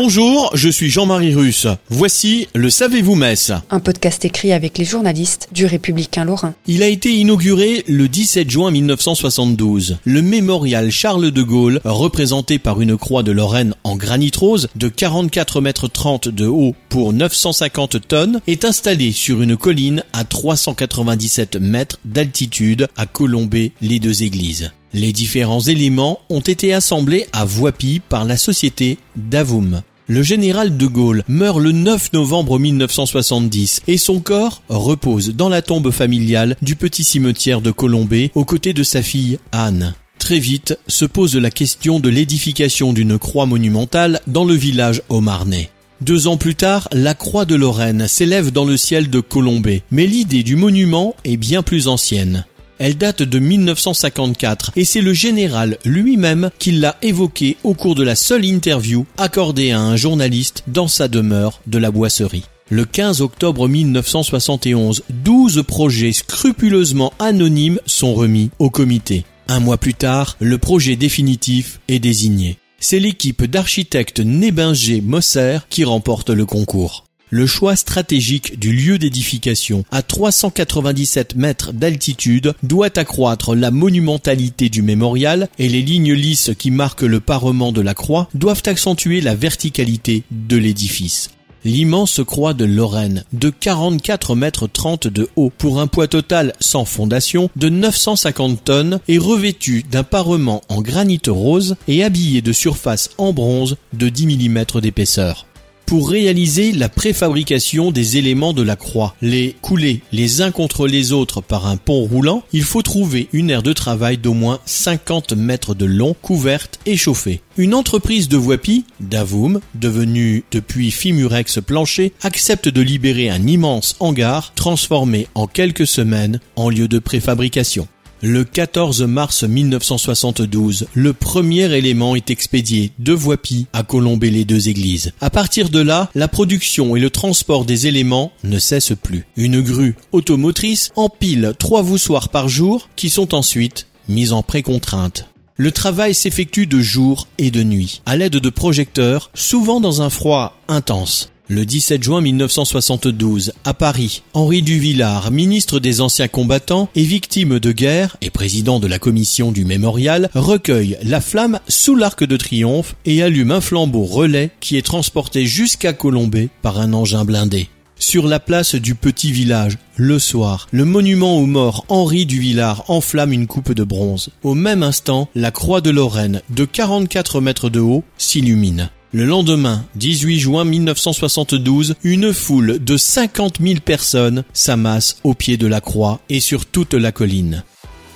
Bonjour, je suis Jean-Marie Russe. Voici le Savez-vous Metz Un podcast écrit avec les journalistes du Républicain Lorrain. Il a été inauguré le 17 juin 1972. Le mémorial Charles de Gaulle, représenté par une croix de Lorraine en granit rose de 44 mètres 30 de haut pour 950 tonnes, est installé sur une colline à 397 mètres d'altitude à Colombey les deux églises. Les différents éléments ont été assemblés à Voipy par la société Davum. Le général de Gaulle meurt le 9 novembre 1970 et son corps repose dans la tombe familiale du petit cimetière de Colombey aux côtés de sa fille Anne. Très vite se pose la question de l'édification d'une croix monumentale dans le village Marnais. Deux ans plus tard, la croix de Lorraine s'élève dans le ciel de Colombey, mais l'idée du monument est bien plus ancienne. Elle date de 1954 et c'est le général lui-même qui l'a évoqué au cours de la seule interview accordée à un journaliste dans sa demeure de la Boisserie. Le 15 octobre 1971, 12 projets scrupuleusement anonymes sont remis au comité. Un mois plus tard, le projet définitif est désigné. C'est l'équipe d'architectes Nébinger Mosser qui remporte le concours. Le choix stratégique du lieu d'édification à 397 mètres d'altitude doit accroître la monumentalité du mémorial et les lignes lisses qui marquent le parement de la croix doivent accentuer la verticalité de l'édifice. L'immense croix de Lorraine, de 44 mètres 30 de haut, pour un poids total sans fondation de 950 tonnes, est revêtue d'un parement en granit rose et habillée de surface en bronze de 10 mm d'épaisseur pour réaliser la préfabrication des éléments de la croix. Les couler les uns contre les autres par un pont roulant, il faut trouver une aire de travail d'au moins 50 mètres de long, couverte et chauffée. Une entreprise de Voipy, Davum, devenue depuis Fimurex Plancher, accepte de libérer un immense hangar transformé en quelques semaines en lieu de préfabrication. Le 14 mars 1972, le premier élément est expédié de Voipy à Colombey les deux églises. À partir de là, la production et le transport des éléments ne cessent plus. Une grue automotrice empile trois voussoirs par jour qui sont ensuite mis en précontrainte. Le travail s'effectue de jour et de nuit, à l'aide de projecteurs, souvent dans un froid intense. Le 17 juin 1972, à Paris, Henri Duvillard, ministre des anciens combattants et victime de guerre et président de la commission du mémorial, recueille la flamme sous l'arc de triomphe et allume un flambeau relais qui est transporté jusqu'à Colombey par un engin blindé. Sur la place du petit village, le soir, le monument aux morts Henri Duvillard enflamme une coupe de bronze. Au même instant, la croix de Lorraine, de 44 mètres de haut, s'illumine. Le lendemain, 18 juin 1972, une foule de 50 000 personnes s'amasse au pied de la croix et sur toute la colline.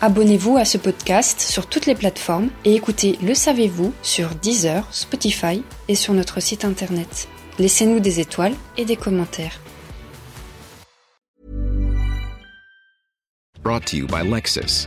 Abonnez-vous à ce podcast sur toutes les plateformes et écoutez Le Savez-vous sur Deezer, Spotify et sur notre site internet. Laissez-nous des étoiles et des commentaires. Brought to you by Lexus.